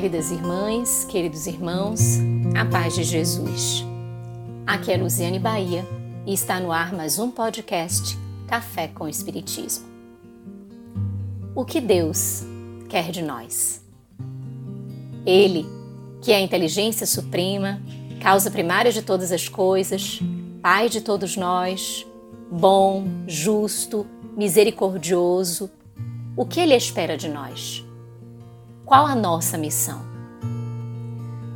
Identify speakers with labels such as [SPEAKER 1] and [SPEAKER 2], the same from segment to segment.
[SPEAKER 1] queridas irmãs, queridos irmãos, a paz de Jesus. Aqui é Luziane Bahia e está no ar mais um podcast Café com Espiritismo. O que Deus quer de nós? Ele, que é a inteligência suprema, causa primária de todas as coisas, Pai de todos nós, bom, justo, misericordioso, o que Ele espera de nós? Qual a nossa missão?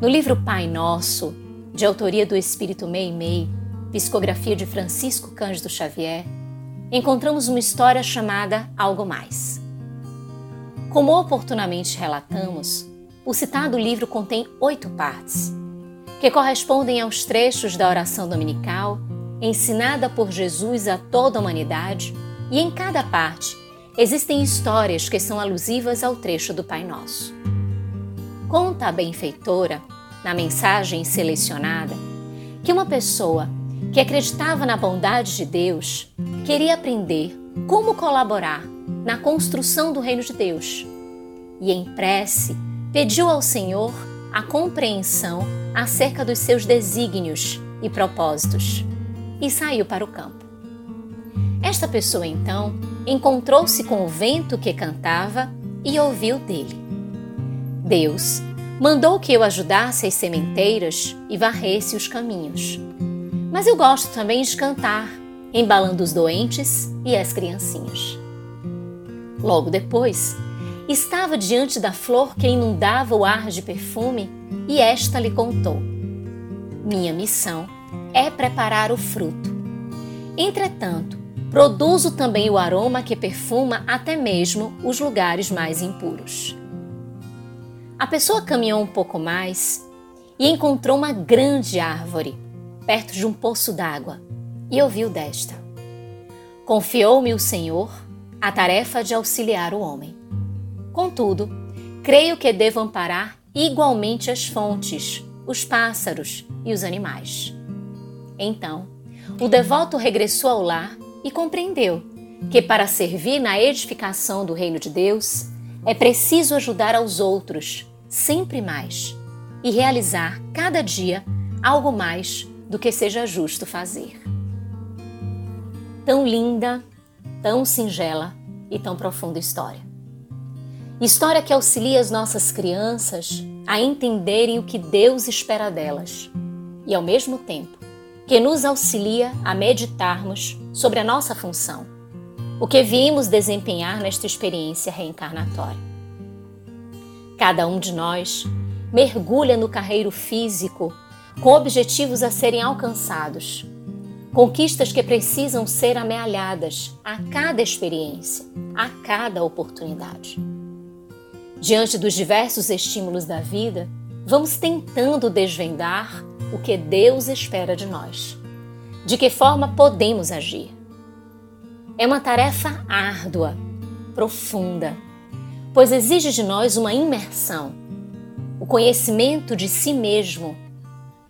[SPEAKER 1] No livro Pai Nosso, de autoria do Espírito Meimei, psicografia de Francisco Cândido Xavier, encontramos uma história chamada Algo Mais. Como oportunamente relatamos, o citado livro contém oito partes, que correspondem aos trechos da oração dominical ensinada por Jesus a toda a humanidade, e em cada parte existem histórias que são alusivas ao trecho do Pai Nosso. Conta a benfeitora, na mensagem selecionada, que uma pessoa que acreditava na bondade de Deus queria aprender como colaborar na construção do reino de Deus e, em prece, pediu ao Senhor a compreensão acerca dos seus desígnios e propósitos e saiu para o campo. Esta pessoa então encontrou-se com o vento que cantava e ouviu dele. Deus mandou que eu ajudasse as sementeiras e varresse os caminhos. Mas eu gosto também de cantar, embalando os doentes e as criancinhas. Logo depois, estava diante da flor que inundava o ar de perfume e esta lhe contou: Minha missão é preparar o fruto. Entretanto, Produzo também o aroma que perfuma até mesmo os lugares mais impuros. A pessoa caminhou um pouco mais e encontrou uma grande árvore perto de um poço d'água e ouviu desta: Confiou-me o Senhor a tarefa de auxiliar o homem. Contudo, creio que devo amparar igualmente as fontes, os pássaros e os animais. Então, o devoto regressou ao lar e compreendeu que para servir na edificação do reino de Deus é preciso ajudar aos outros sempre mais e realizar cada dia algo mais do que seja justo fazer. Tão linda, tão singela e tão profunda história. História que auxilia as nossas crianças a entenderem o que Deus espera delas e, ao mesmo tempo, que nos auxilia a meditarmos sobre a nossa função, o que vimos desempenhar nesta experiência reencarnatória. Cada um de nós mergulha no carreiro físico com objetivos a serem alcançados, conquistas que precisam ser amealhadas a cada experiência, a cada oportunidade. Diante dos diversos estímulos da vida, vamos tentando desvendar o que Deus espera de nós. De que forma podemos agir? É uma tarefa árdua, profunda, pois exige de nós uma imersão, o conhecimento de si mesmo,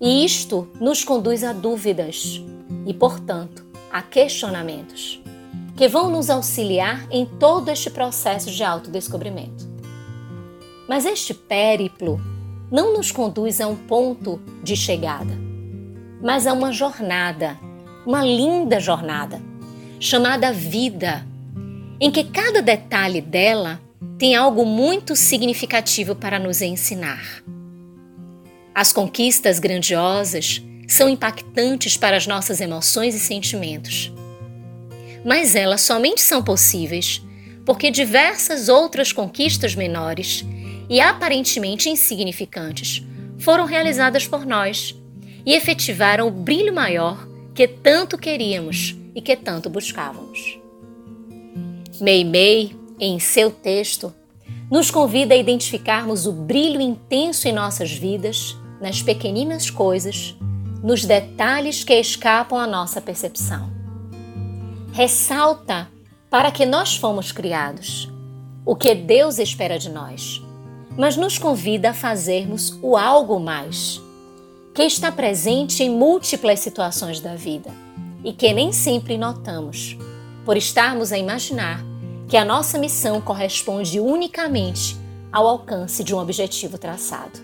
[SPEAKER 1] e isto nos conduz a dúvidas e, portanto, a questionamentos, que vão nos auxiliar em todo este processo de autodescobrimento. Mas este périplo não nos conduz a um ponto de chegada, mas a uma jornada, uma linda jornada, chamada vida, em que cada detalhe dela tem algo muito significativo para nos ensinar. As conquistas grandiosas são impactantes para as nossas emoções e sentimentos. Mas elas somente são possíveis porque diversas outras conquistas menores e aparentemente insignificantes foram realizadas por nós e efetivaram o brilho maior que tanto queríamos e que tanto buscávamos. Meimei, em seu texto, nos convida a identificarmos o brilho intenso em nossas vidas, nas pequeninas coisas, nos detalhes que escapam à nossa percepção. Ressalta para que nós fomos criados, o que Deus espera de nós mas nos convida a fazermos o algo mais, que está presente em múltiplas situações da vida e que nem sempre notamos, por estarmos a imaginar que a nossa missão corresponde unicamente ao alcance de um objetivo traçado.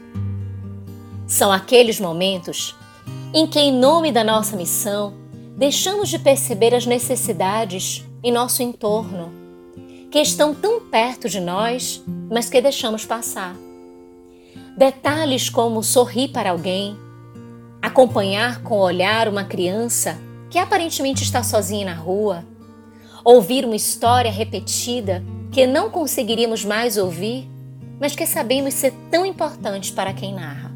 [SPEAKER 1] São aqueles momentos em que, em nome da nossa missão, deixamos de perceber as necessidades em nosso entorno, que estão tão perto de nós, mas que deixamos passar. Detalhes como sorrir para alguém, acompanhar com o olhar uma criança que aparentemente está sozinha na rua, ouvir uma história repetida que não conseguiríamos mais ouvir, mas que sabemos ser tão importante para quem narra.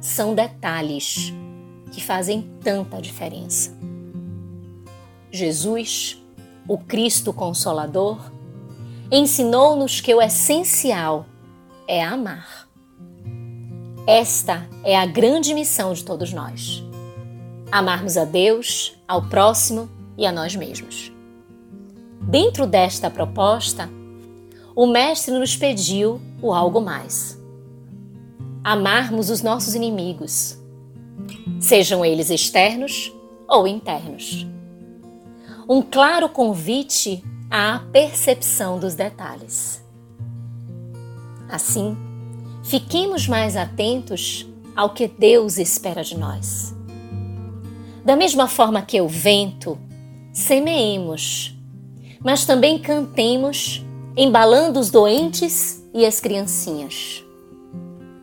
[SPEAKER 1] São detalhes que fazem tanta diferença. Jesus, o Cristo Consolador, ensinou-nos que o essencial é amar. Esta é a grande missão de todos nós: amarmos a Deus, ao próximo e a nós mesmos. Dentro desta proposta, o Mestre nos pediu o algo mais: amarmos os nossos inimigos, sejam eles externos ou internos. Um claro convite à percepção dos detalhes. Assim, fiquemos mais atentos ao que Deus espera de nós. Da mesma forma que o vento, semeemos, mas também cantemos, embalando os doentes e as criancinhas.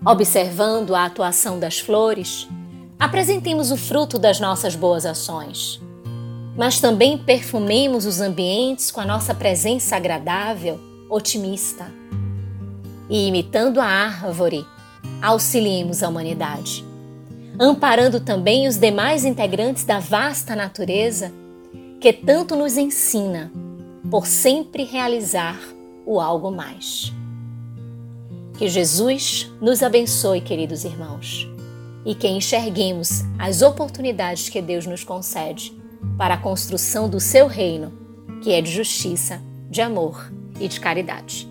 [SPEAKER 1] Observando a atuação das flores, apresentemos o fruto das nossas boas ações, mas também perfumemos os ambientes com a nossa presença agradável, otimista e imitando a árvore, auxiliemos a humanidade, amparando também os demais integrantes da vasta natureza que tanto nos ensina por sempre realizar o algo mais. Que Jesus nos abençoe, queridos irmãos, e que enxerguemos as oportunidades que Deus nos concede para a construção do seu reino, que é de justiça, de amor e de caridade.